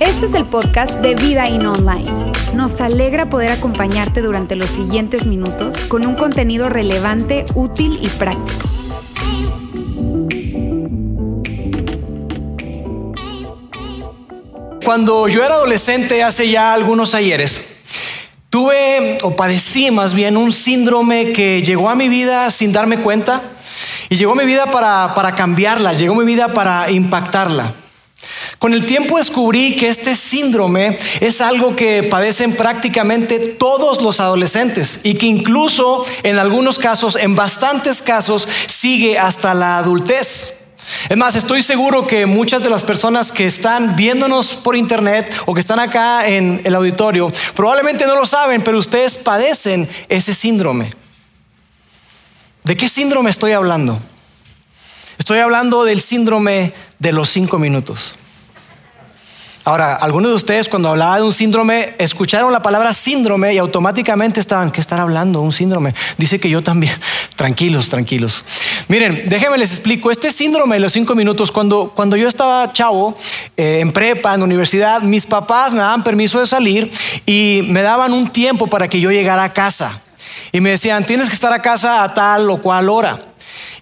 Este es el podcast de Vida In Online. Nos alegra poder acompañarte durante los siguientes minutos con un contenido relevante, útil y práctico. Cuando yo era adolescente, hace ya algunos ayeres, tuve o padecí más bien un síndrome que llegó a mi vida sin darme cuenta y llegó mi vida para, para cambiarla, llegó mi vida para impactarla. Con el tiempo descubrí que este síndrome es algo que padecen prácticamente todos los adolescentes y que incluso en algunos casos, en bastantes casos, sigue hasta la adultez. Es más, estoy seguro que muchas de las personas que están viéndonos por internet o que están acá en el auditorio probablemente no lo saben, pero ustedes padecen ese síndrome. ¿De qué síndrome estoy hablando? Estoy hablando del síndrome de los cinco minutos. Ahora, algunos de ustedes cuando hablaba de un síndrome, escucharon la palabra síndrome y automáticamente estaban, ¿qué están hablando? Un síndrome. Dice que yo también. Tranquilos, tranquilos. Miren, déjenme les explico. Este síndrome de los cinco minutos, cuando, cuando yo estaba chavo, eh, en prepa, en universidad, mis papás me daban permiso de salir y me daban un tiempo para que yo llegara a casa. Y me decían, tienes que estar a casa a tal o cual hora.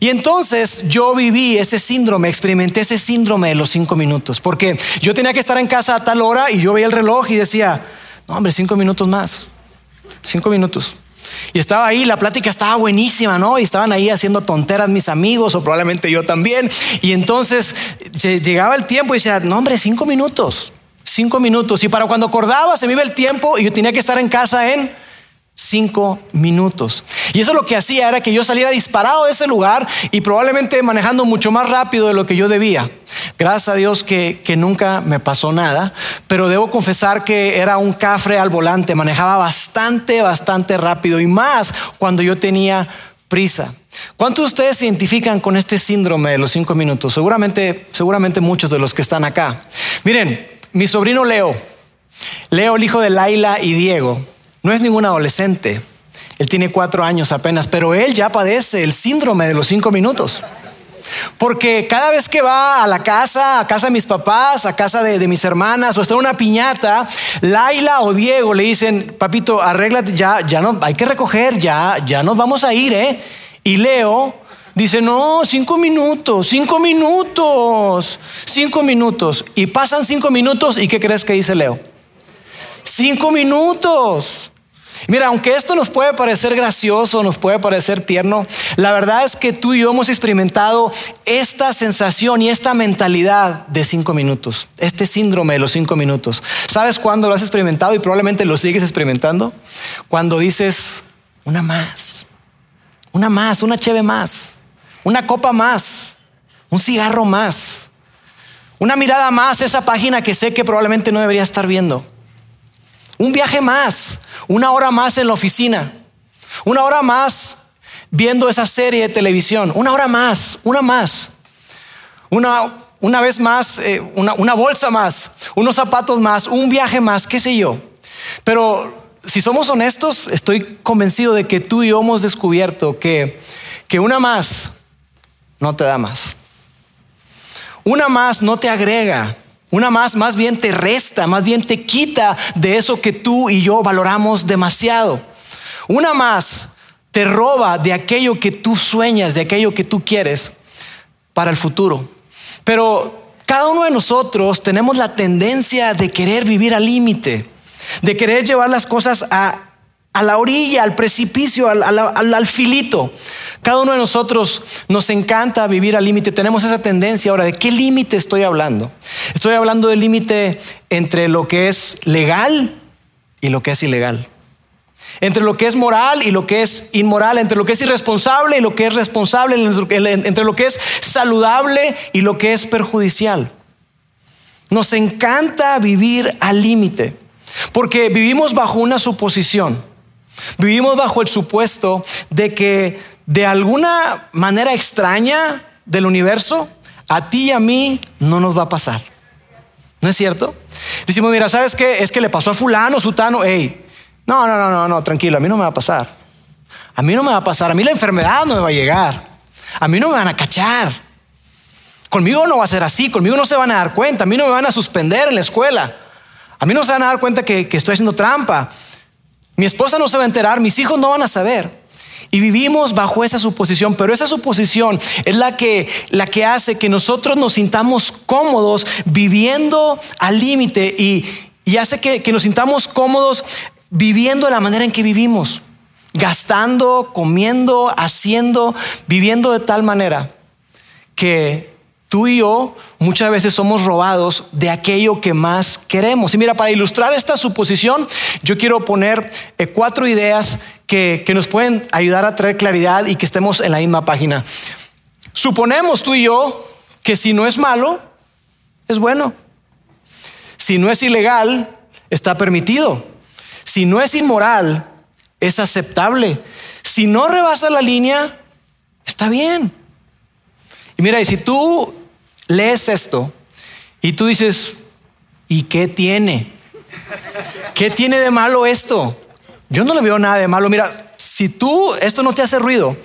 Y entonces yo viví ese síndrome, experimenté ese síndrome de los cinco minutos, porque yo tenía que estar en casa a tal hora y yo veía el reloj y decía, no hombre, cinco minutos más, cinco minutos. Y estaba ahí, la plática estaba buenísima, ¿no? Y estaban ahí haciendo tonteras mis amigos, o probablemente yo también. Y entonces llegaba el tiempo y decía, no hombre, cinco minutos, cinco minutos. Y para cuando acordaba se me iba el tiempo y yo tenía que estar en casa en cinco minutos. Y eso lo que hacía era que yo saliera disparado de ese lugar y probablemente manejando mucho más rápido de lo que yo debía. Gracias a Dios que, que nunca me pasó nada, pero debo confesar que era un cafre al volante, manejaba bastante, bastante rápido y más cuando yo tenía prisa. ¿Cuántos de ustedes se identifican con este síndrome de los cinco minutos? Seguramente, seguramente muchos de los que están acá. Miren, mi sobrino Leo, Leo, el hijo de Laila y Diego, no es ningún adolescente. Él tiene cuatro años apenas, pero él ya padece el síndrome de los cinco minutos. Porque cada vez que va a la casa, a casa de mis papás, a casa de, mis hermanas, o está en una piñata, Laila o Diego le dicen, papito, arréglate, ya, ya no, hay que recoger, ya, ya nos vamos a ir, ¿eh? Y Leo dice, no, cinco minutos, cinco minutos, cinco minutos. Y pasan cinco minutos, ¿y qué crees que dice Leo? Cinco minutos. Mira, aunque esto nos puede parecer gracioso, nos puede parecer tierno, la verdad es que tú y yo hemos experimentado esta sensación y esta mentalidad de cinco minutos, este síndrome de los cinco minutos. ¿Sabes cuándo lo has experimentado y probablemente lo sigues experimentando? Cuando dices, una más, una más, una cheve más, una copa más, un cigarro más, una mirada más, esa página que sé que probablemente no debería estar viendo. Un viaje más, una hora más en la oficina, una hora más viendo esa serie de televisión, una hora más, una más, una, una vez más, eh, una, una bolsa más, unos zapatos más, un viaje más, qué sé yo. Pero si somos honestos, estoy convencido de que tú y yo hemos descubierto que, que una más no te da más. Una más no te agrega. Una más, más bien te resta, más bien te quita de eso que tú y yo valoramos demasiado. Una más te roba de aquello que tú sueñas, de aquello que tú quieres para el futuro. Pero cada uno de nosotros tenemos la tendencia de querer vivir al límite, de querer llevar las cosas a, la orilla, al precipicio, al, al filito. Cada uno de nosotros nos encanta vivir al límite. Tenemos esa tendencia. Ahora, ¿de qué límite estoy hablando? Estoy hablando del límite entre lo que es legal y lo que es ilegal. Entre lo que es moral y lo que es inmoral, entre lo que es irresponsable y lo que es responsable, entre lo que es saludable y lo que es perjudicial. Nos encanta vivir al límite, porque vivimos bajo una suposición. Vivimos bajo el supuesto de que de alguna manera extraña del universo, a ti y a mí no nos va a pasar. ¿No es cierto? Decimos, mira, ¿sabes qué? Es que le pasó a fulano, sutano, hey, no, no, no, no, no, tranquilo, a mí no me va a pasar. A mí no me va a pasar, a mí la enfermedad no me va a llegar. A mí no me van a cachar. Conmigo no va a ser así, conmigo no se van a dar cuenta, a mí no me van a suspender en la escuela, a mí no se van a dar cuenta que, que estoy haciendo trampa, mi esposa no se va a enterar, mis hijos no van a saber. Y vivimos bajo esa suposición, pero esa suposición es la que, la que hace que nosotros nos sintamos cómodos viviendo al límite y, y, hace que, que nos sintamos cómodos viviendo de la manera en que vivimos, gastando, comiendo, haciendo, viviendo de tal manera que tú y yo muchas veces somos robados de aquello que más queremos. Y mira, para ilustrar esta suposición, yo quiero poner eh, cuatro ideas que, nos pueden ayudar a traer claridad y que estemos en la misma página. Suponemos tú y yo que si no es malo, es bueno. Si no es ilegal, está permitido. Si no es inmoral, es aceptable. Si no rebasa la línea, está bien. Y mira, y si tú lees esto y tú dices, ¿y qué tiene? ¿Qué tiene de malo esto? Yo no le veo nada de malo. Mira, si tú esto no te hace ruido,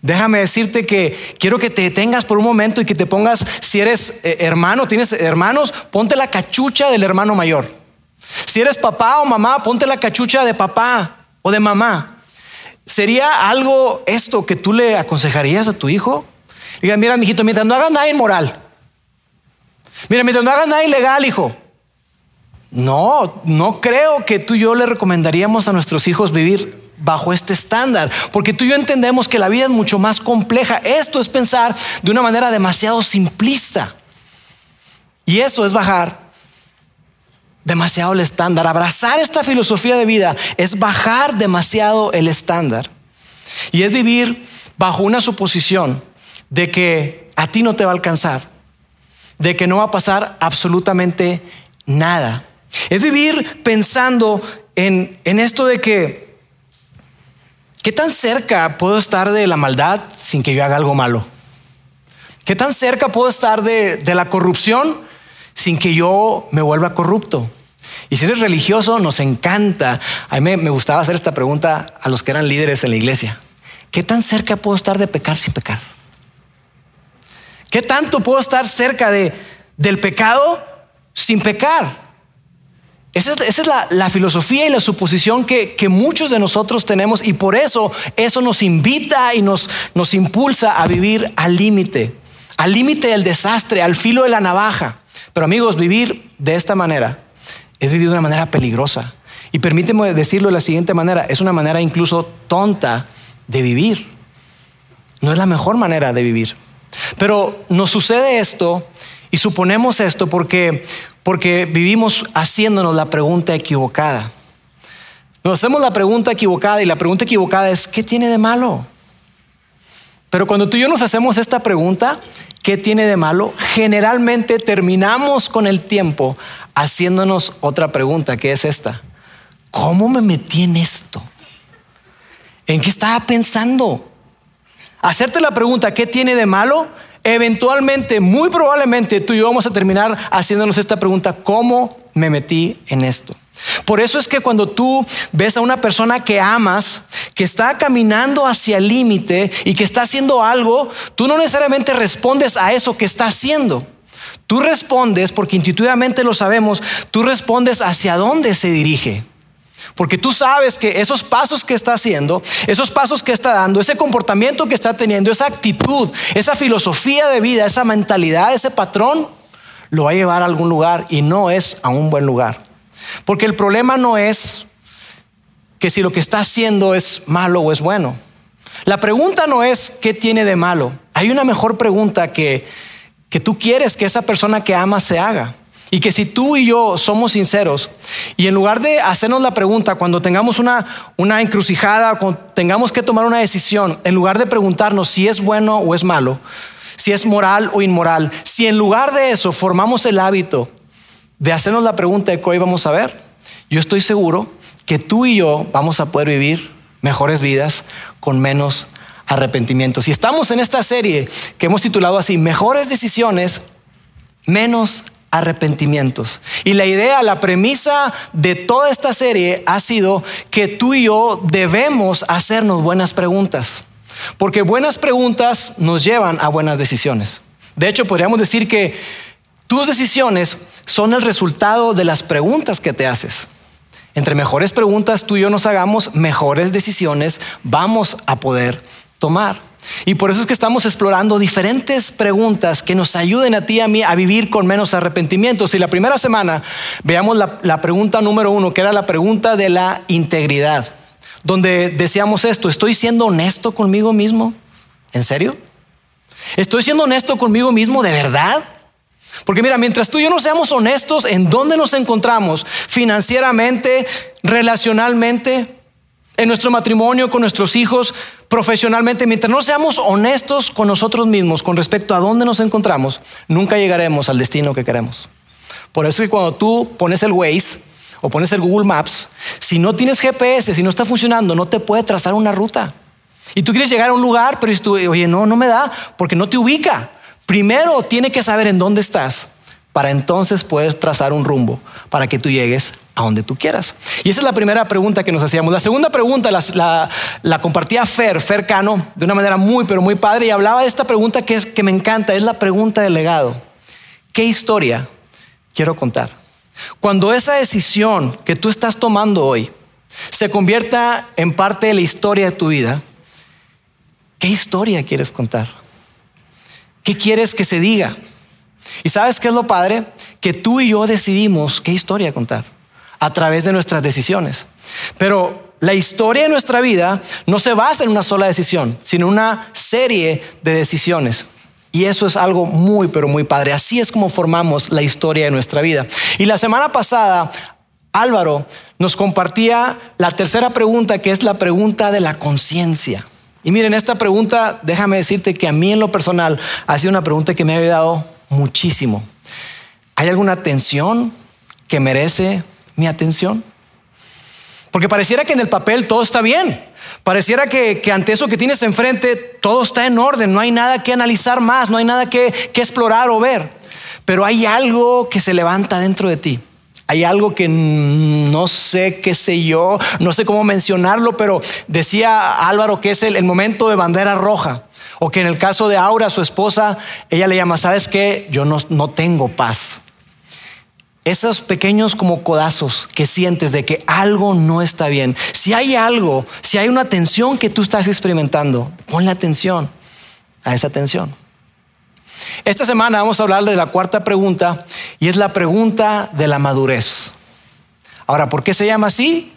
déjame decirte que quiero que te detengas por un momento y que te pongas, si eres eh, hermano, tienes hermanos, ponte la cachucha del hermano mayor. Si eres papá o mamá, ponte la cachucha de papá o de mamá. ¿Sería algo esto que tú le aconsejarías a tu hijo? Digan, mira, mijito, mientras no hagas nada inmoral. Mira, mientras no hagas nada ilegal, hijo. No, no creo que tú y yo le recomendaríamos a nuestros hijos vivir bajo este estándar, porque tú y yo entendemos que la vida es mucho más compleja. Esto es pensar de una manera demasiado simplista. Y eso es bajar demasiado el estándar. Abrazar esta filosofía de vida es bajar demasiado el estándar. Y es vivir bajo una suposición de que a ti no te va a alcanzar, de que no va a pasar absolutamente nada. Es vivir pensando en, esto de que, ¿qué tan cerca puedo estar de la maldad sin que yo haga algo malo? ¿Qué tan cerca puedo estar de, la corrupción sin que yo me vuelva corrupto? Y si eres religioso, nos encanta. A mí me, gustaba hacer esta pregunta a los que eran líderes en la iglesia. ¿Qué tan cerca puedo estar de pecar sin pecar? ¿Qué tanto puedo estar cerca de, del pecado sin pecar? Esa es, la, filosofía y la suposición que, muchos de nosotros tenemos y por eso eso nos invita y nos, nos impulsa a vivir al límite, al límite del desastre, al filo de la navaja. Pero amigos, vivir de esta manera es vivir de una manera peligrosa. Y permíteme decirlo de la siguiente manera, es una manera incluso tonta de vivir. No es la mejor manera de vivir. Pero nos sucede esto y suponemos esto porque porque vivimos haciéndonos la pregunta equivocada. Nos hacemos la pregunta equivocada y la pregunta equivocada es, ¿qué tiene de malo? Pero cuando tú y yo nos hacemos esta pregunta, ¿qué tiene de malo? Generalmente terminamos con el tiempo haciéndonos otra pregunta, que es esta. ¿Cómo me metí en esto? ¿En qué estaba pensando? Hacerte la pregunta, ¿qué tiene de malo? eventualmente, muy probablemente tú y yo vamos a terminar haciéndonos esta pregunta, ¿cómo me metí en esto? Por eso es que cuando tú ves a una persona que amas, que está caminando hacia el límite y que está haciendo algo, tú no necesariamente respondes a eso que está haciendo. Tú respondes, porque intuitivamente lo sabemos, tú respondes hacia dónde se dirige. Porque tú sabes que esos pasos que está haciendo, esos pasos que está dando, ese comportamiento que está teniendo, esa actitud, esa filosofía de vida, esa mentalidad, ese patrón, lo va a llevar a algún lugar y no es a un buen lugar. Porque el problema no es que si lo que está haciendo es malo o es bueno. La pregunta no es qué tiene de malo. Hay una mejor pregunta que, que tú quieres que esa persona que amas se haga. Y que si tú y yo somos sinceros y en lugar de hacernos la pregunta cuando tengamos una, una encrucijada, cuando tengamos que tomar una decisión, en lugar de preguntarnos si es bueno o es malo, si es moral o inmoral, si en lugar de eso formamos el hábito de hacernos la pregunta de qué hoy vamos a ver, yo estoy seguro que tú y yo vamos a poder vivir mejores vidas con menos arrepentimiento. Si estamos en esta serie que hemos titulado así, mejores decisiones, menos arrepentimientos. Y la idea, la premisa de toda esta serie ha sido que tú y yo debemos hacernos buenas preguntas. Porque buenas preguntas nos llevan a buenas decisiones. De hecho, podríamos decir que tus decisiones son el resultado de las preguntas que te haces. Entre mejores preguntas tú y yo nos hagamos, mejores decisiones vamos a poder tomar. Y por eso es que estamos explorando diferentes preguntas que nos ayuden a ti y a mí a vivir con menos arrepentimientos. Y la primera semana veamos la, la pregunta número uno, que era la pregunta de la integridad, donde decíamos esto, ¿estoy siendo honesto conmigo mismo? ¿En serio? ¿Estoy siendo honesto conmigo mismo de verdad? Porque mira, mientras tú y yo no seamos honestos en dónde nos encontramos financieramente, relacionalmente, en nuestro matrimonio, con nuestros hijos, profesionalmente, mientras no seamos honestos con nosotros mismos con respecto a dónde nos encontramos, nunca llegaremos al destino que queremos. Por eso que cuando tú pones el Waze o pones el Google Maps, si no tienes GPS, si no está funcionando, no te puede trazar una ruta. Y tú quieres llegar a un lugar, pero tú, oye, no, no me da, porque no te ubica. Primero tiene que saber en dónde estás para entonces poder trazar un rumbo para que tú llegues a donde tú quieras. Y esa es la primera pregunta que nos hacíamos. La segunda pregunta la, compartía Fer, Fer Cano, de una manera muy, pero muy padre, y hablaba de esta pregunta que, es, que me encanta, es la pregunta del legado. ¿Qué historia quiero contar? Cuando esa decisión que tú estás tomando hoy se convierta en parte de la historia de tu vida, ¿qué historia quieres contar? ¿Qué quieres que se diga? ¿Y sabes qué es lo padre? Que tú y yo decidimos qué historia contar a través de nuestras decisiones. Pero la historia de nuestra vida no se basa en una sola decisión, sino en una serie de decisiones. Y eso es algo muy, pero muy padre. Así es como formamos la historia de nuestra vida. Y la semana pasada, Álvaro nos compartía la tercera pregunta, que es la pregunta de la conciencia. Y miren, esta pregunta, déjame decirte que a mí en lo personal ha sido una pregunta que me ha ayudado muchísimo. ¿Hay alguna tensión que merece mi atención. Porque pareciera que en el papel todo está bien. Pareciera que, ante eso que tienes enfrente todo está en orden, no hay nada que analizar más, no hay nada que, que explorar o ver. Pero hay algo que se levanta dentro de ti. Hay algo que no sé qué sé yo, no sé cómo mencionarlo, pero decía Álvaro que es el, el, momento de bandera roja. O que en el caso de Aura, su esposa, ella le llama, ¿sabes qué? Yo no, no tengo paz esos pequeños como codazos que sientes de que algo no está bien. Si hay algo, si hay una tensión que tú estás experimentando, ponle atención a esa tensión. Esta semana vamos a hablar de la cuarta pregunta y es la pregunta de la madurez. Ahora, ¿por qué se llama así?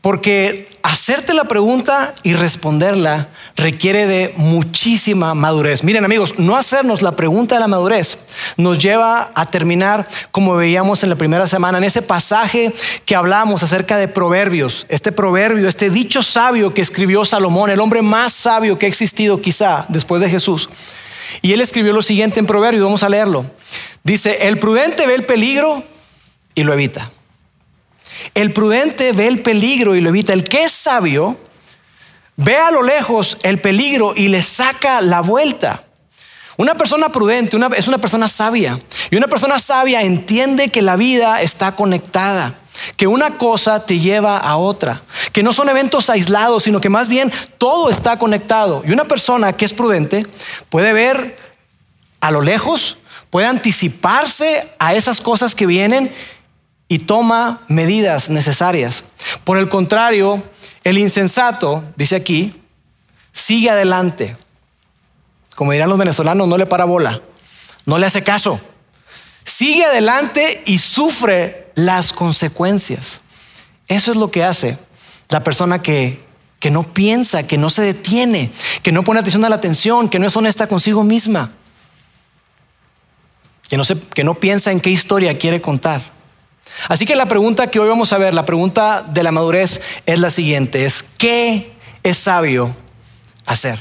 Porque hacerte la pregunta y responderla requiere de muchísima madurez. Miren amigos, no hacernos la pregunta de la madurez nos lleva a terminar como veíamos en la primera semana, en ese pasaje que hablamos acerca de proverbios, este proverbio, este dicho sabio que escribió Salomón, el hombre más sabio que ha existido quizá después de Jesús. Y él escribió lo siguiente en proverbio, vamos a leerlo. Dice, el prudente ve el peligro y lo evita. El prudente ve el peligro y lo evita. El que es sabio ve a lo lejos el peligro y le saca la vuelta. Una persona prudente es una persona sabia. Y una persona sabia entiende que la vida está conectada, que una cosa te lleva a otra, que no son eventos aislados, sino que más bien todo está conectado. Y una persona que es prudente puede ver a lo lejos, puede anticiparse a esas cosas que vienen y toma medidas necesarias. Por el contrario, el insensato, dice aquí, sigue adelante. Como dirán los venezolanos, no le para bola, no le hace caso. Sigue adelante y sufre las consecuencias. Eso es lo que hace la persona que, que no piensa, que no se detiene, que no pone atención a la atención, que no es honesta consigo misma, que no, se, que no piensa en qué historia quiere contar. Así que la pregunta que hoy vamos a ver, la pregunta de la madurez es la siguiente, es ¿qué es sabio hacer?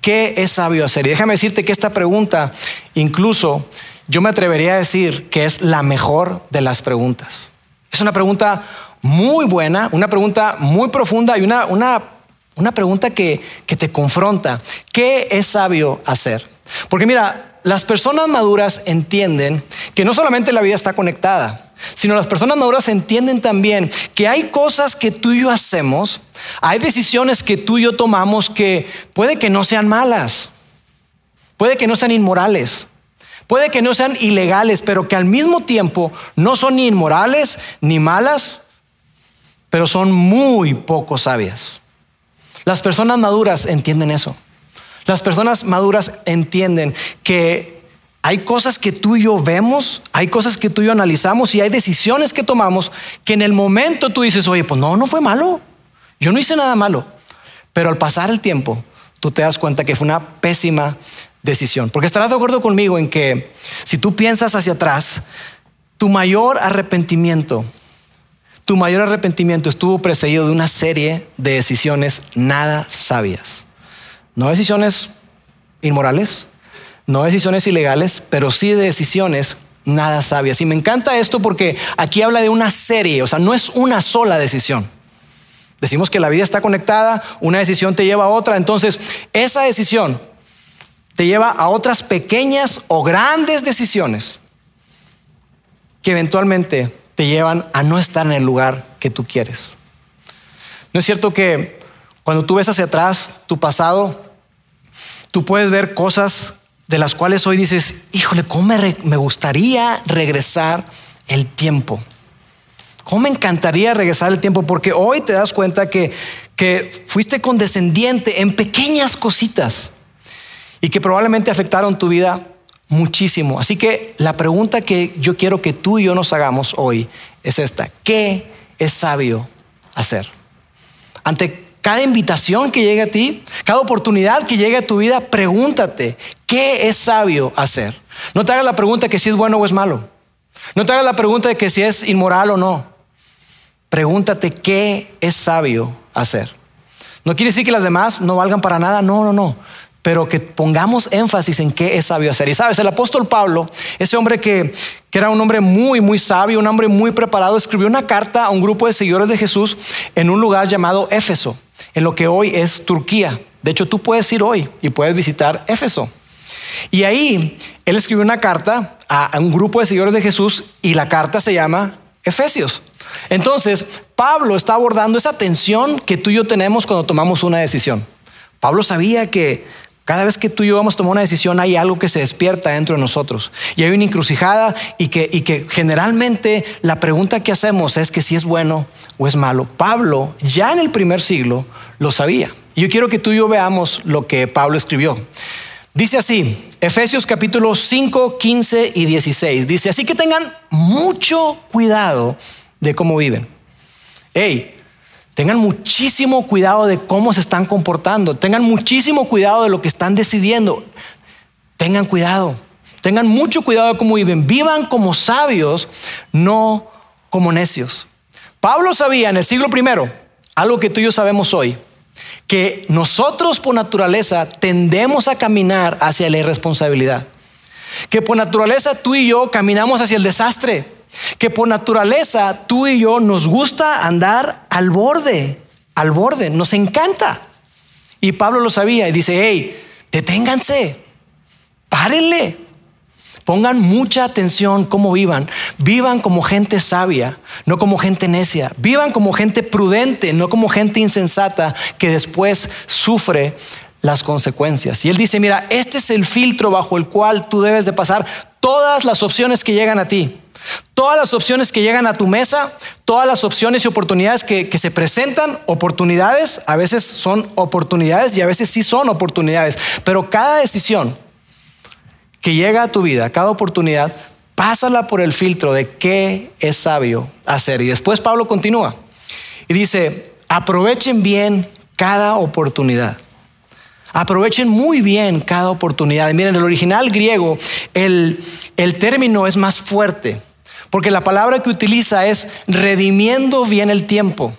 ¿Qué es sabio hacer? Y déjame decirte que esta pregunta, incluso yo me atrevería a decir que es la mejor de las preguntas. Es una pregunta muy buena, una pregunta muy profunda y una, una, una pregunta que, que te confronta. ¿Qué es sabio hacer? Porque mira, las personas maduras entienden que no solamente la vida está conectada, sino las personas maduras entienden también que hay cosas que tú y yo hacemos, hay decisiones que tú y yo tomamos que puede que no sean malas, puede que no sean inmorales, puede que no sean ilegales, pero que al mismo tiempo no son ni inmorales ni malas, pero son muy poco sabias. Las personas maduras entienden eso. Las personas maduras entienden que hay cosas que tú y yo vemos, hay cosas que tú y yo analizamos y hay decisiones que tomamos que en el momento tú dices, oye, pues no, no fue malo. Yo no hice nada malo. Pero al pasar el tiempo, tú te das cuenta que fue una pésima decisión. Porque estarás de acuerdo conmigo en que si tú piensas hacia atrás, tu mayor arrepentimiento, tu mayor arrepentimiento estuvo precedido de una serie de decisiones nada sabias. No decisiones inmorales, no decisiones ilegales, pero sí de decisiones nada sabias. Y me encanta esto porque aquí habla de una serie, o sea, no es una sola decisión. Decimos que la vida está conectada, una decisión te lleva a otra, entonces esa decisión te lleva a otras pequeñas o grandes decisiones que eventualmente te llevan a no estar en el lugar que tú quieres. ¿No es cierto que cuando tú ves hacia atrás tu pasado, tú puedes ver cosas de las cuales hoy dices, híjole, ¿cómo me, me gustaría regresar el tiempo? ¿Cómo me encantaría regresar el tiempo? Porque hoy te das cuenta que, que fuiste condescendiente en pequeñas cositas y que probablemente afectaron tu vida muchísimo. Así que la pregunta que yo quiero que tú y yo nos hagamos hoy es esta. ¿Qué es sabio hacer? Ante cada invitación que llegue a ti, cada oportunidad que llegue a tu vida, pregúntate, ¿qué es sabio hacer? No te hagas la pregunta que si es bueno o es malo. No te hagas la pregunta de que si es inmoral o no. Pregúntate qué es sabio hacer. No quiere decir que las demás no valgan para nada, no, no, no. Pero que pongamos énfasis en qué es sabio hacer. Y sabes, el apóstol Pablo, ese hombre que, que era un hombre muy, muy sabio, un hombre muy preparado, escribió una carta a un grupo de seguidores de Jesús en un lugar llamado Éfeso, en lo que hoy es Turquía. De hecho, tú puedes ir hoy y puedes visitar Éfeso. Y ahí él escribió una carta a un grupo de seguidores de Jesús y la carta se llama Efesios. Entonces, Pablo está abordando esa tensión que tú y yo tenemos cuando tomamos una decisión. Pablo sabía que cada vez que tú y yo vamos a tomar una decisión hay algo que se despierta dentro de nosotros y hay una encrucijada y que, y que generalmente la pregunta que hacemos es que si es bueno o es malo. Pablo ya en el primer siglo lo sabía. Y yo quiero que tú y yo veamos lo que Pablo escribió. Dice así, Efesios capítulo 5, 15 y 16. Dice, así que tengan mucho cuidado de cómo viven. Hey, tengan muchísimo cuidado de cómo se están comportando. Tengan muchísimo cuidado de lo que están decidiendo. Tengan cuidado. Tengan mucho cuidado de cómo viven. Vivan como sabios, no como necios. Pablo sabía en el siglo primero algo que tú y yo sabemos hoy, que nosotros por naturaleza tendemos a caminar hacia la irresponsabilidad. Que por naturaleza tú y yo caminamos hacia el desastre que por naturaleza tú y yo nos gusta andar al borde, al borde, nos encanta. Y Pablo lo sabía y dice, hey, deténganse, párenle, pongan mucha atención cómo vivan, vivan como gente sabia, no como gente necia, vivan como gente prudente, no como gente insensata que después sufre las consecuencias. Y él dice, mira, este es el filtro bajo el cual tú debes de pasar todas las opciones que llegan a ti. Todas las opciones que llegan a tu mesa, todas las opciones y oportunidades que, se presentan, oportunidades, a veces son oportunidades y a veces sí son oportunidades, pero cada decisión que llega a tu vida, cada oportunidad, pásala por el filtro de qué es sabio hacer. Y después Pablo continúa y dice, aprovechen bien cada oportunidad. Aprovechen muy bien cada oportunidad. miren, en el original griego, el, el término es más fuerte. Porque la palabra que utiliza es redimiendo bien el tiempo.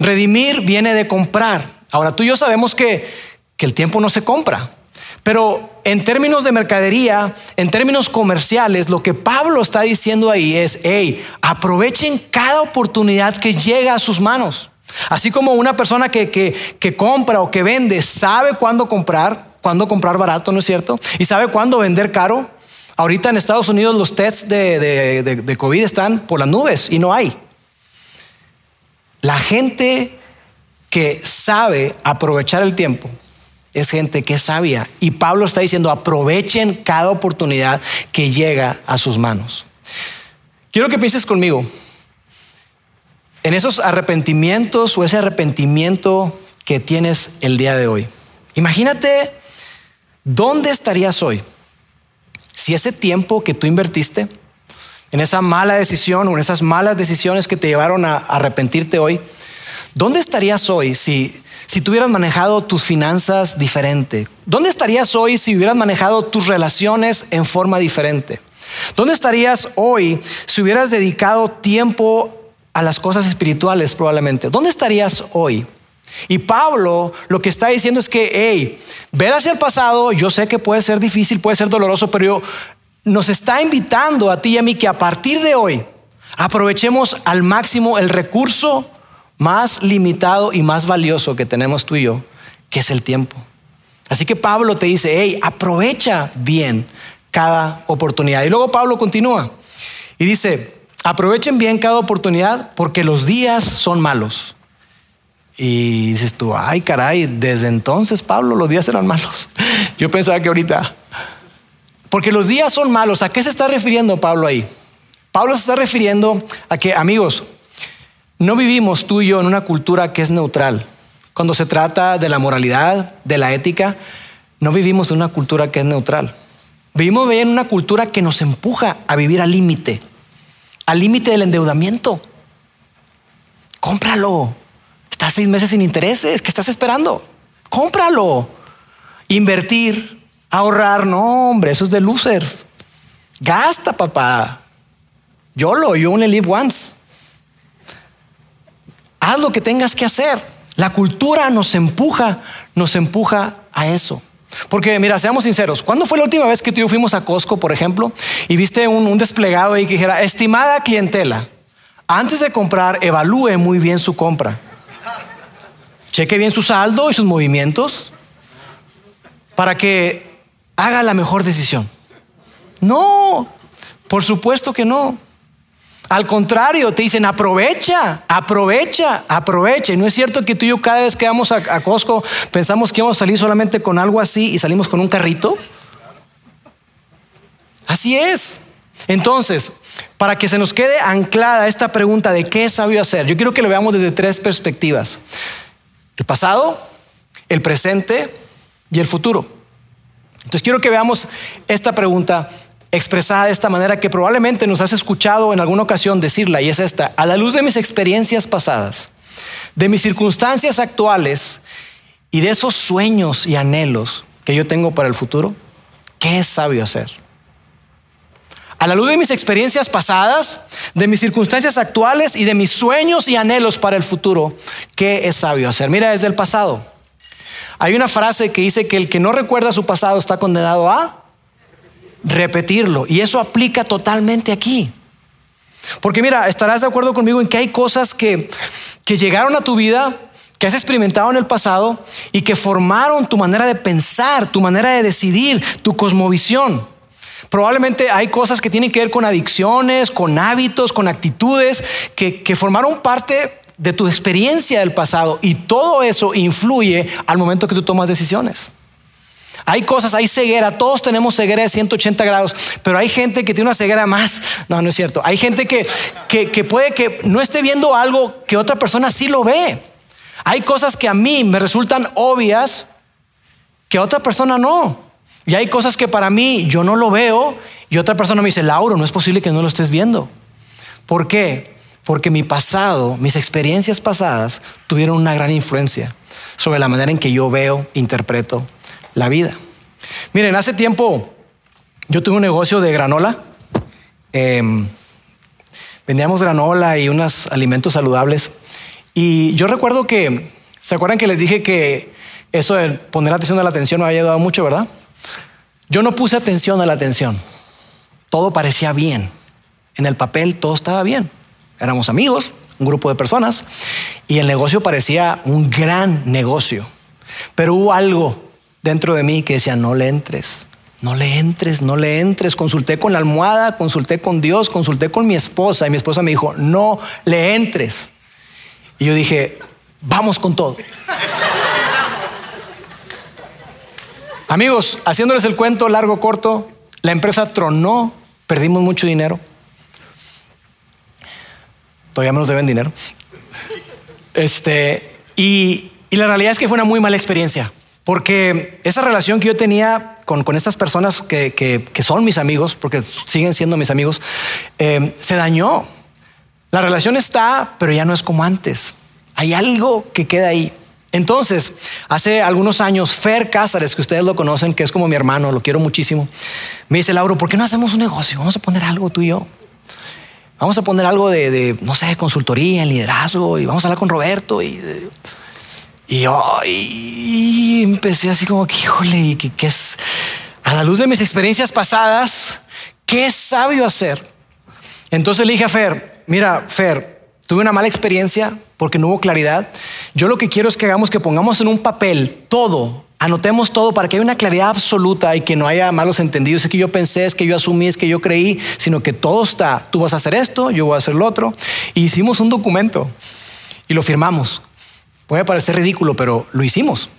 Redimir viene de comprar. Ahora tú y yo sabemos que, que el tiempo no se compra. Pero en términos de mercadería, en términos comerciales, lo que Pablo está diciendo ahí es, hey, aprovechen cada oportunidad que llega a sus manos. Así como una persona que, que, que compra o que vende sabe cuándo comprar, cuándo comprar barato, ¿no es cierto? Y sabe cuándo vender caro. Ahorita en Estados Unidos los tests de, COVID están por las nubes y no hay. La gente que sabe aprovechar el tiempo es gente que es sabia. Y Pablo está diciendo, aprovechen cada oportunidad que llega a sus manos. Quiero que pienses conmigo en esos arrepentimientos o ese arrepentimiento que tienes el día de hoy. Imagínate dónde estarías hoy si ese tiempo que tú invertiste en esa mala decisión o en esas malas decisiones que te llevaron a arrepentirte hoy, ¿dónde estarías hoy si, si tuvieras manejado tus finanzas diferente? ¿Dónde estarías hoy si hubieras manejado tus relaciones en forma diferente? ¿Dónde estarías hoy si hubieras dedicado tiempo a las cosas espirituales probablemente? ¿Dónde estarías hoy? Y Pablo lo que está diciendo es que, hey, ver hacia el pasado, yo sé que puede ser difícil, puede ser doloroso, pero nos está invitando a ti y a mí que a partir de hoy aprovechemos al máximo el recurso más limitado y más valioso que tenemos tú y yo, que es el tiempo. Así que Pablo te dice, hey, aprovecha bien cada oportunidad. Y luego Pablo continúa y dice, aprovechen bien cada oportunidad porque los días son malos. Y dices tú, ay caray, desde entonces Pablo los días eran malos. Yo pensaba que ahorita, porque los días son malos, ¿a qué se está refiriendo Pablo ahí? Pablo se está refiriendo a que, amigos, no vivimos tú y yo en una cultura que es neutral. Cuando se trata de la moralidad, de la ética, no vivimos en una cultura que es neutral. Vivimos en una cultura que nos empuja a vivir al límite, al límite del endeudamiento. Cómpralo, Estás seis meses sin intereses. ¿Qué estás esperando? Cómpralo. Invertir, ahorrar. No, hombre, eso es de losers. Gasta, papá. Yo lo, you only live once. Haz lo que tengas que hacer. La cultura nos empuja, nos empuja a eso. Porque mira, seamos sinceros, ¿cuándo fue la última vez que tú y yo fuimos a Costco, por ejemplo, y viste un, un, desplegado ahí que dijera, estimada clientela, antes de comprar, evalúe muy bien su compra? Cheque bien su saldo y sus movimientos para que haga la mejor decisión. No, por supuesto que no. Al contrario, te dicen aprovecha, aprovecha, aprovecha. Y no es cierto que tú y yo cada vez que vamos a, Costco pensamos que íbamos a salir solamente con algo así y salimos con un carrito. Así es. Entonces, para que se nos quede anclada esta pregunta de qué es sabio hacer, yo quiero que lo veamos desde tres perspectivas. El pasado, el presente y el futuro. Entonces quiero que veamos esta pregunta expresada de esta manera que probablemente nos has escuchado en alguna ocasión decirla y es esta. A la luz de mis experiencias pasadas, de mis circunstancias actuales y de esos sueños y anhelos que yo tengo para el futuro, ¿qué es sabio hacer? A la luz de mis experiencias pasadas, de mis circunstancias actuales y de mis sueños y anhelos para el futuro, ¿qué es sabio hacer? Mira, desde el pasado. Hay una frase que dice que el que no recuerda su pasado está condenado a repetirlo. Y eso aplica totalmente aquí. Porque mira, estarás de acuerdo conmigo en que hay cosas que, que llegaron a tu vida, que has experimentado en el pasado y que formaron tu manera de pensar, tu manera de decidir, tu cosmovisión. Probablemente hay cosas que tienen que ver con adicciones, con hábitos, con actitudes que, que formaron parte de tu experiencia del pasado y todo eso influye al momento que tú tomas decisiones. Hay cosas, hay ceguera, todos tenemos ceguera de 180 grados, pero hay gente que tiene una ceguera más. No, no es cierto. Hay gente que, que, que, puede que no esté viendo algo que otra persona sí lo ve. Hay cosas que a mí me resultan obvias que a otra persona no. Y hay cosas que para mí yo no lo veo y otra persona me dice, Lauro, no es posible que no lo estés viendo. ¿Por qué? Porque mi pasado, mis experiencias pasadas tuvieron una gran influencia sobre la manera en que yo veo, interpreto la vida. Miren, hace tiempo yo tuve un negocio de granola. Eh, vendíamos granola y unos alimentos saludables. Y yo recuerdo que, ¿se acuerdan que les dije que eso de poner atención a la atención me había ayudado mucho, verdad? Yo no puse atención a la atención. Todo parecía bien. En el papel todo estaba bien. Éramos amigos, un grupo de personas, y el negocio parecía un gran negocio. Pero hubo algo dentro de mí que decía, no le entres, no le entres, no le entres. Consulté con la almohada, consulté con Dios, consulté con mi esposa, y mi esposa me dijo, no le entres. Y yo dije, vamos con todo. Amigos, haciéndoles el cuento largo, corto, la empresa tronó, perdimos mucho dinero. Todavía nos deben dinero. Este, y, la realidad es que fue una muy mala experiencia, porque esa relación que yo tenía con, estas personas que, son mis amigos, porque siguen siendo mis amigos, eh, se dañó. La relación está, pero ya no es como antes. Hay algo que queda ahí. Entonces, hace algunos años, Fer Cázares, que ustedes lo conocen, que es como mi hermano, lo quiero muchísimo, me dice, Lauro, ¿por qué no hacemos un negocio? Vamos a poner algo tú y yo. Vamos a poner algo de, no sé, consultoría, en liderazgo, y vamos a hablar con Roberto. Y, y yo empecé así como que, híjole, que, es, a la luz de mis experiencias pasadas, ¿qué es sabio hacer? Entonces le dije a Fer, mira, Fer, Tuve una mala experiencia porque no hubo claridad. Yo lo que quiero es que hagamos que pongamos en un papel todo, anotemos todo para que haya una claridad absoluta y que no haya malos entendidos. Es que yo pensé, es que yo asumí, es que yo creí, sino que todo está. Tú vas a hacer esto, yo voy a hacer lo otro. Y hicimos un documento y lo firmamos. Puede parecer ridículo, pero lo hicimos.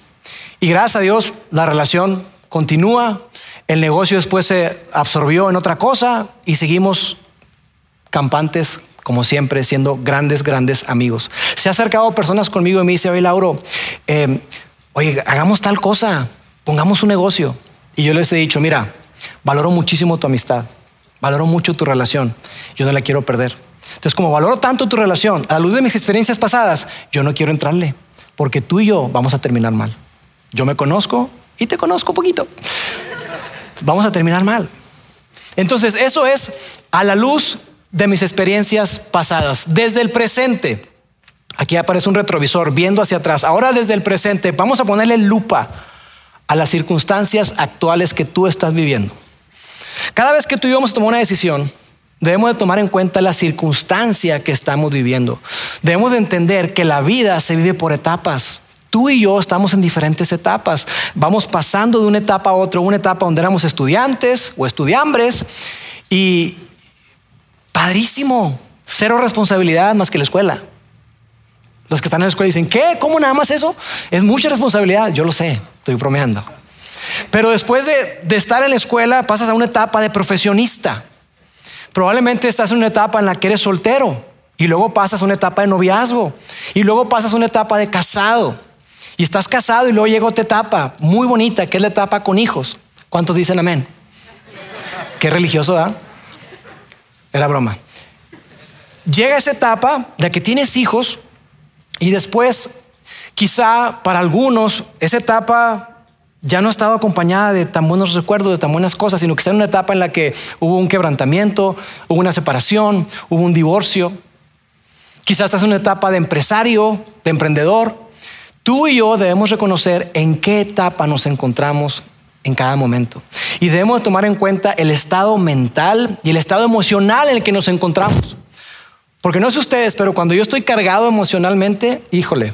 Y gracias a Dios la relación continúa. El negocio después se absorbió en otra cosa y seguimos campantes como siempre, siendo grandes, grandes amigos. Se ha acercado personas conmigo y me dice, oye, Lauro, em, oye, hagamos tal cosa, pongamos un negocio. Y yo les he dicho, mira, valoro muchísimo tu amistad, valoro mucho tu relación, yo no la quiero perder. Entonces, como valoro tanto tu relación, a la luz de mis experiencias pasadas, yo no quiero entrarle, porque tú y yo vamos a terminar mal. Yo me conozco y te conozco poquito. Vamos a terminar mal. Entonces, eso es a la luz de mis experiencias pasadas, desde el presente. Aquí aparece un retrovisor viendo hacia atrás. Ahora desde el presente vamos a ponerle lupa a las circunstancias actuales que tú estás viviendo. Cada vez que tú y yo vamos a una decisión, debemos de tomar en cuenta la circunstancia que estamos viviendo. Debemos de entender que la vida se vive por etapas. Tú y yo estamos en diferentes etapas. Vamos pasando de una etapa a otra, una etapa donde éramos estudiantes o estudiambres y Padrísimo. Cero responsabilidad más que la escuela. Los que están en la escuela dicen, ¿qué? ¿Cómo nada más eso? Es mucha responsabilidad. Yo lo sé, estoy bromeando. Pero después de, estar en la escuela pasas a una etapa de profesionista. Probablemente estás en una etapa en la que eres soltero y luego pasas a una etapa de noviazgo y luego pasas a una etapa de casado y estás casado y luego llega otra etapa muy bonita que es la etapa con hijos. ¿Cuántos dicen amén? Qué religioso, ¿verdad? Era broma. Llega esa etapa de que tienes hijos y después, quizá para algunos, esa etapa ya no estaba acompañada de tan buenos recuerdos, de tan buenas cosas, sino que está en una etapa en la que hubo un quebrantamiento, hubo una separación, hubo un divorcio. Quizás estás en una etapa de empresario, de emprendedor. Tú y yo debemos reconocer en qué etapa nos encontramos en cada momento. Y debemos tomar en cuenta el estado mental y el estado emocional en el que nos encontramos. Porque no sé ustedes, pero cuando yo estoy cargado emocionalmente, híjole,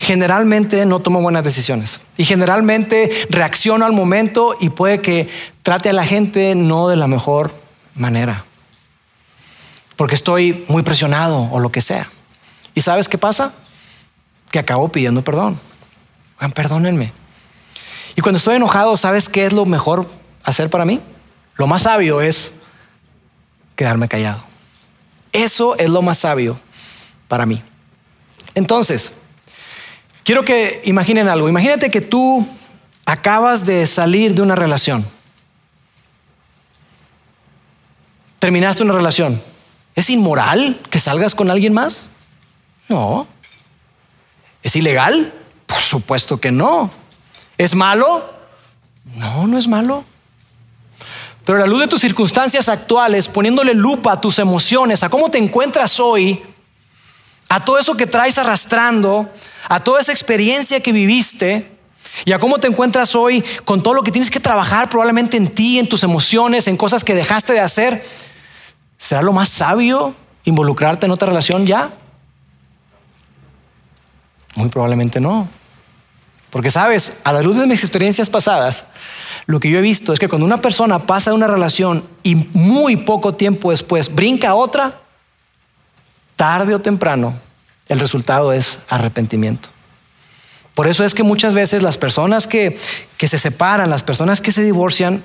generalmente no tomo buenas decisiones. Y generalmente reacciono al momento y puede que trate a la gente no de la mejor manera. Porque estoy muy presionado o lo que sea. ¿Y sabes qué pasa? Que acabo pidiendo perdón. perdónenme. Y cuando estoy enojado, ¿sabes qué es lo mejor hacer para mí? Lo más sabio es quedarme callado. Eso es lo más sabio para mí. Entonces, quiero que imaginen algo. Imagínate que tú acabas de salir de una relación. Terminaste una relación. ¿Es inmoral que salgas con alguien más? No. ¿Es ilegal? Por supuesto que no. ¿Es malo? No, no es malo. Pero a la luz de tus circunstancias actuales, poniéndole lupa a tus emociones, a cómo te encuentras hoy, a todo eso que traes arrastrando, a toda esa experiencia que viviste y a cómo te encuentras hoy con todo lo que tienes que trabajar probablemente en ti, en tus emociones, en cosas que dejaste de hacer, ¿será lo más sabio involucrarte en otra relación ya? Muy probablemente no. Porque sabes, a la luz de mis experiencias pasadas, lo que yo he visto es que cuando una persona pasa de una relación y muy poco tiempo después brinca a otra, tarde o temprano, el resultado es arrepentimiento. Por eso es que muchas veces las personas que, que se separan, las personas que se divorcian,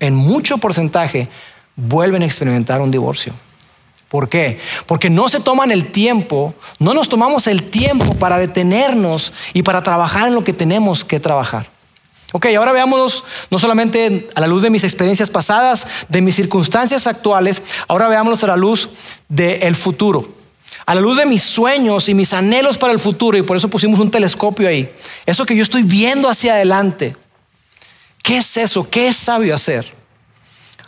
en mucho porcentaje vuelven a experimentar un divorcio. ¿Por qué? Porque no se toman el tiempo, no nos tomamos el tiempo para detenernos y para trabajar en lo que tenemos que trabajar. Ok, ahora veámonos no solamente a la luz de mis experiencias pasadas, de mis circunstancias actuales, ahora veámonos a la luz del futuro, a la luz de mis sueños y mis anhelos para el futuro, y por eso pusimos un telescopio ahí. Eso que yo estoy viendo hacia adelante. ¿Qué es eso? ¿Qué es sabio hacer?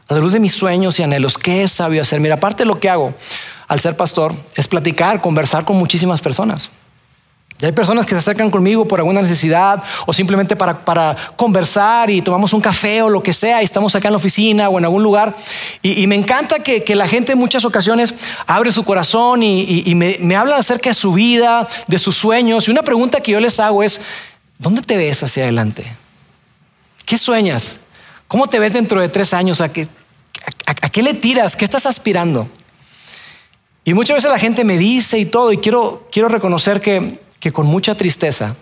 A la luz de mis sueños y anhelos, ¿qué es sabio hacer? Mira, aparte de lo que hago al ser pastor es platicar, conversar con muchísimas personas. Y hay personas que se acercan conmigo por alguna necesidad o simplemente para, para, conversar y tomamos un café o lo que sea y estamos acá en la oficina o en algún lugar. Y, me encanta que, la gente en muchas ocasiones abre su corazón y, y me, me hablan acerca de su vida, de sus sueños. Y una pregunta que yo les hago es, ¿dónde te ves hacia adelante? ¿Qué sueñas? ¿Cómo te ves dentro de tres años? ¿A qué, a, qué le tiras? ¿Qué estás aspirando? Y muchas veces la gente me dice y todo, y quiero, quiero reconocer que, que con mucha tristeza,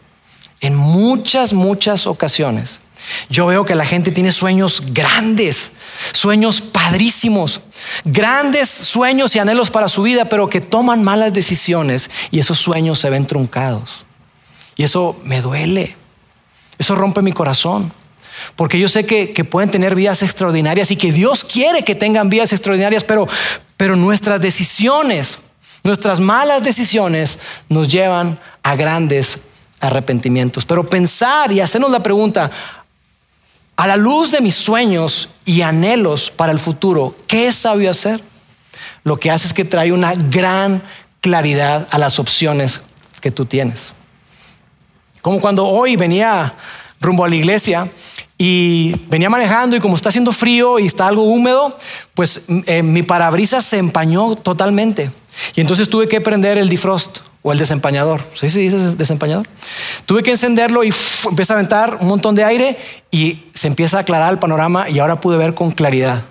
en muchas, muchas ocasiones, yo veo que la gente tiene sueños grandes, sueños padrísimos, grandes sueños y anhelos para su vida, pero que toman malas decisiones y esos sueños se ven truncados. Y eso me duele, eso rompe mi corazón. Porque yo sé que, pueden tener vidas extraordinarias y que Dios quiere que tengan vidas extraordinarias, pero, pero nuestras decisiones, nuestras malas decisiones nos llevan a grandes arrepentimientos. Pero pensar y hacernos la pregunta, a la luz de mis sueños y anhelos para el futuro, ¿qué es sabio hacer? Lo que hace es que trae una gran claridad a las opciones que tú tienes. Como cuando hoy venía rumbo a la iglesia y venía manejando y como está haciendo frío y está algo húmedo, pues eh, mi parabrisas se empañó totalmente. Y entonces tuve que prender el defrost o el desempañador. ¿Sí se dice desempañador? Tuve que encenderlo y empieza a aventar un montón de aire y se empieza a aclarar el panorama y ahora pude ver con claridad.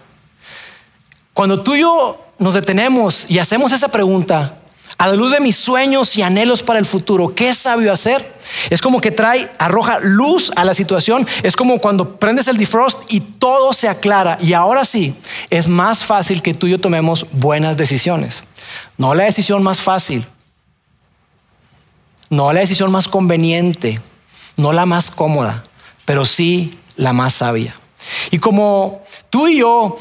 Cuando tú y yo nos detenemos y hacemos esa pregunta, a la luz de mis sueños y anhelos para el futuro, ¿qué sabio hacer? Es como que trae, arroja luz a la situación. Es como cuando prendes el defrost y todo se aclara. Y ahora sí, es más fácil que tú y yo tomemos buenas decisiones. No la decisión más fácil, no la decisión más conveniente, no la más cómoda, pero sí la más sabia. Y como tú y yo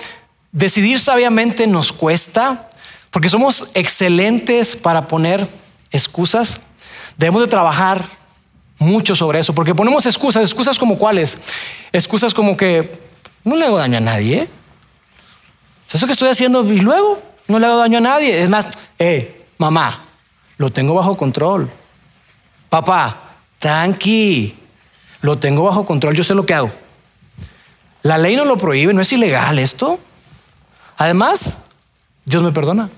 decidir sabiamente nos cuesta, porque somos excelentes para poner excusas. Debemos de trabajar mucho sobre eso, porque ponemos excusas, excusas como cuáles, excusas como que no le hago daño a nadie. Eso que estoy haciendo y luego no le hago daño a nadie. Es más, eh, mamá, lo tengo bajo control. Papá, tranqui, lo tengo bajo control, yo sé lo que hago. La ley no lo prohíbe, no es ilegal esto. Además, Dios me perdona.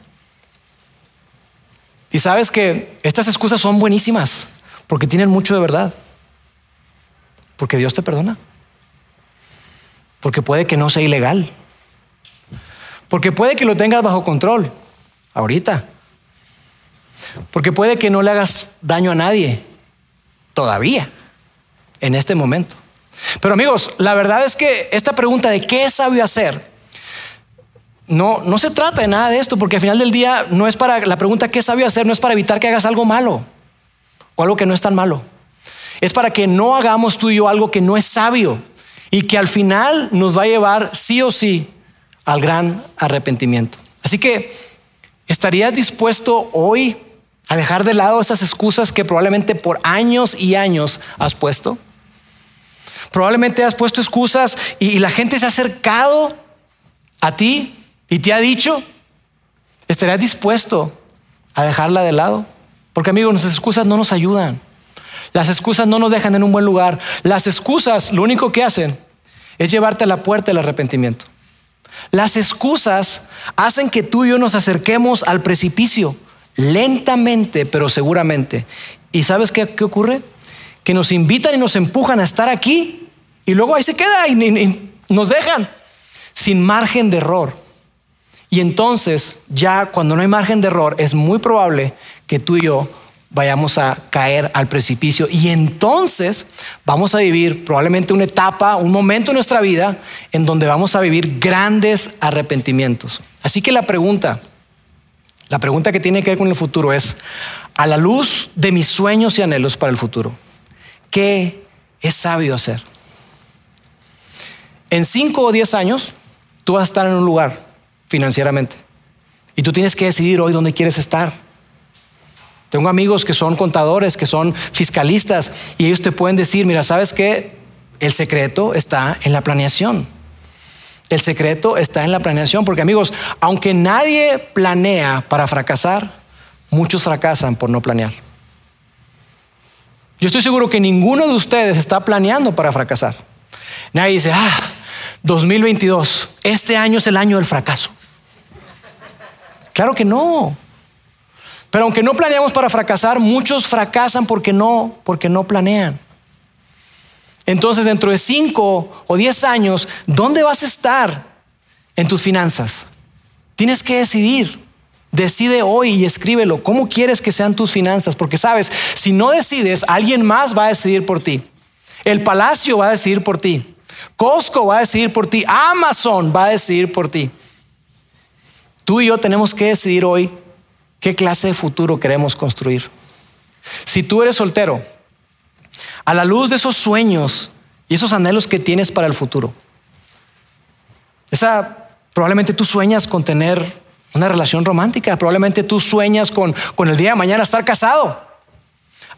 Y sabes que estas excusas son buenísimas porque tienen mucho de verdad. Porque Dios te perdona. Porque puede que no sea ilegal. Porque puede que lo tengas bajo control ahorita. Porque puede que no le hagas daño a nadie todavía, en este momento. Pero amigos, la verdad es que esta pregunta de qué es sabio hacer no, no se trata de nada de esto, porque al final del día no es para la pregunta qué sabio hacer, no es para evitar que hagas algo malo o algo que no es tan malo. Es para que no hagamos tú y yo algo que no es sabio y que al final nos va a llevar sí o sí al gran arrepentimiento. Así que, ¿estarías dispuesto hoy a dejar de lado esas excusas que probablemente por años y años has puesto? Probablemente has puesto excusas y la gente se ha acercado a ti y te ha dicho, ¿estarías dispuesto a dejarla de lado? Porque amigos, nuestras excusas no nos ayudan. Las excusas no nos dejan en un buen lugar. Las excusas lo único que hacen es llevarte a la puerta del arrepentimiento. Las excusas hacen que tú y yo nos acerquemos al precipicio lentamente, pero seguramente. ¿Y sabes qué ocurre? Que nos invitan y nos empujan a estar aquí y luego ahí se queda y nos dejan sin margen de error. Y entonces, ya cuando no hay margen de error, es muy probable que tú y yo vayamos a caer al precipicio y entonces vamos a vivir probablemente una etapa, un momento en nuestra vida en donde vamos a vivir grandes arrepentimientos. Así que la pregunta, la pregunta que tiene que ver con el futuro es, a la luz de mis sueños y anhelos para el futuro, ¿qué es sabio hacer? En cinco o diez años, tú vas a estar en un lugar financieramente y tú tienes que decidir hoy dónde quieres estar. Tengo amigos que son contadores, que son fiscalistas y ellos te pueden decir, mira, ¿sabes qué? El secreto está en la planeación. El secreto está en la planeación, porque amigos, aunque nadie planea para fracasar, muchos fracasan por no planear. Yo estoy seguro que ninguno de ustedes está planeando para fracasar. Nadie dice, ah, 2022, este año es el año del fracaso. Claro que no. Pero aunque no planeamos para fracasar, muchos fracasan porque no, porque no planean. Entonces, dentro de cinco o diez años, ¿dónde vas a estar en tus finanzas? Tienes que decidir. Decide hoy y escríbelo. ¿Cómo quieres que sean tus finanzas? Porque sabes, si no decides, alguien más va a decidir por ti. El palacio va a decidir por ti. Costco va a decidir por ti, Amazon va a decidir por ti. Tú y yo tenemos que decidir hoy qué clase de futuro queremos construir. Si tú eres soltero, a la luz de esos sueños y esos anhelos que tienes para el futuro, esa probablemente tú sueñas con tener una relación romántica, probablemente tú sueñas con, con el día de mañana estar casado.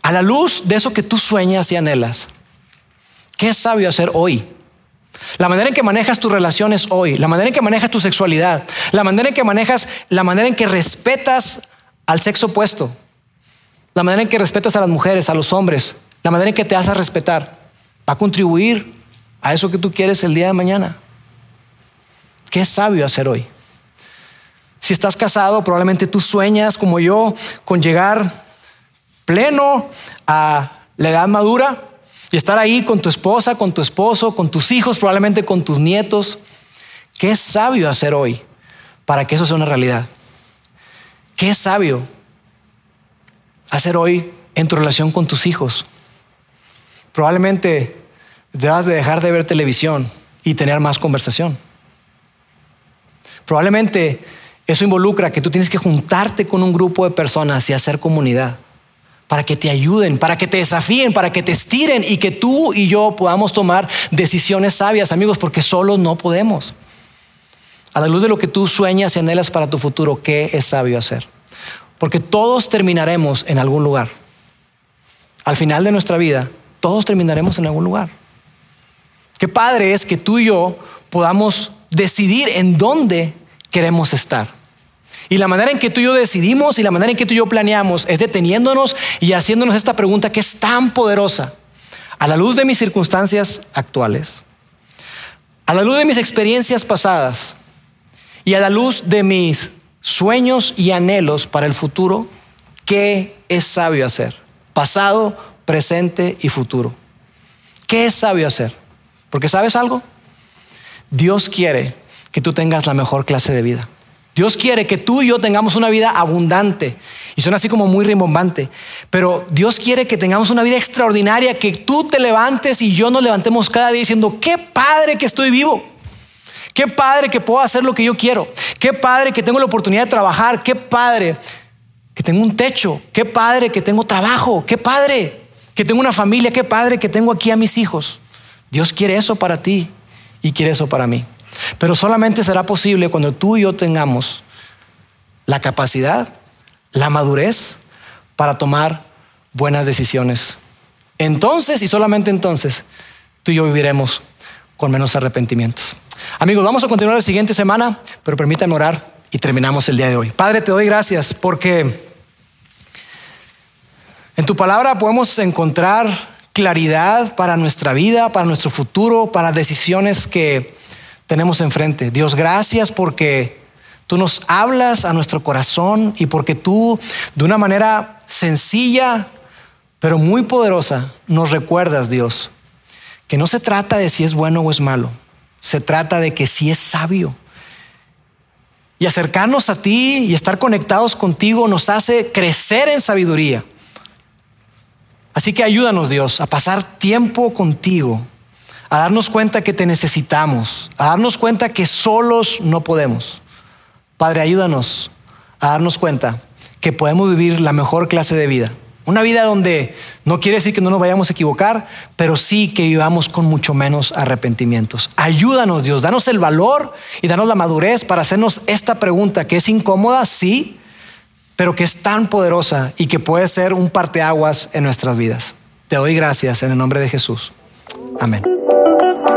A la luz de eso que tú sueñas y anhelas, ¿qué es sabio hacer hoy? La manera en que manejas tus relaciones hoy, la manera en que manejas tu sexualidad, la manera en que manejas, la manera en que respetas al sexo opuesto, la manera en que respetas a las mujeres, a los hombres, la manera en que te haces respetar, va a contribuir a eso que tú quieres el día de mañana. ¿Qué sabio hacer hoy? Si estás casado, probablemente tú sueñas como yo con llegar pleno a la edad madura y estar ahí con tu esposa, con tu esposo, con tus hijos, probablemente con tus nietos. ¿Qué es sabio hacer hoy para que eso sea una realidad? ¿Qué es sabio hacer hoy en tu relación con tus hijos? Probablemente debas de dejar de ver televisión y tener más conversación. Probablemente eso involucra que tú tienes que juntarte con un grupo de personas y hacer comunidad para que te ayuden, para que te desafíen, para que te estiren y que tú y yo podamos tomar decisiones sabias, amigos, porque solos no podemos. A la luz de lo que tú sueñas y anhelas para tu futuro, ¿qué es sabio hacer? Porque todos terminaremos en algún lugar. Al final de nuestra vida, todos terminaremos en algún lugar. Qué padre es que tú y yo podamos decidir en dónde queremos estar. Y la manera en que tú y yo decidimos y la manera en que tú y yo planeamos es deteniéndonos y haciéndonos esta pregunta que es tan poderosa. A la luz de mis circunstancias actuales, a la luz de mis experiencias pasadas y a la luz de mis sueños y anhelos para el futuro, ¿qué es sabio hacer? Pasado, presente y futuro. ¿Qué es sabio hacer? Porque sabes algo? Dios quiere que tú tengas la mejor clase de vida. Dios quiere que tú y yo tengamos una vida abundante. Y suena así como muy rimbombante. Pero Dios quiere que tengamos una vida extraordinaria, que tú te levantes y yo nos levantemos cada día diciendo, qué padre que estoy vivo. Qué padre que puedo hacer lo que yo quiero. Qué padre que tengo la oportunidad de trabajar. Qué padre que tengo un techo. Qué padre que tengo trabajo. Qué padre que tengo una familia. Qué padre que tengo aquí a mis hijos. Dios quiere eso para ti y quiere eso para mí. Pero solamente será posible cuando tú y yo tengamos la capacidad, la madurez para tomar buenas decisiones. Entonces y solamente entonces tú y yo viviremos con menos arrepentimientos. Amigos, vamos a continuar la siguiente semana, pero permítanme orar y terminamos el día de hoy. Padre, te doy gracias porque en tu palabra podemos encontrar claridad para nuestra vida, para nuestro futuro, para decisiones que tenemos enfrente. Dios, gracias porque tú nos hablas a nuestro corazón y porque tú de una manera sencilla, pero muy poderosa, nos recuerdas, Dios, que no se trata de si es bueno o es malo, se trata de que si es sabio. Y acercarnos a ti y estar conectados contigo nos hace crecer en sabiduría, Así que ayúdanos Dios a pasar tiempo contigo, a darnos cuenta que te necesitamos, a darnos cuenta que solos no podemos. Padre, ayúdanos a darnos cuenta que podemos vivir la mejor clase de vida. Una vida donde no quiere decir que no nos vayamos a equivocar, pero sí que vivamos con mucho menos arrepentimientos. Ayúdanos Dios, danos el valor y danos la madurez para hacernos esta pregunta que es incómoda, sí, pero que es tan poderosa y que puede ser un parteaguas en nuestras vidas. Te doy gracias en el nombre de Jesús. Amén.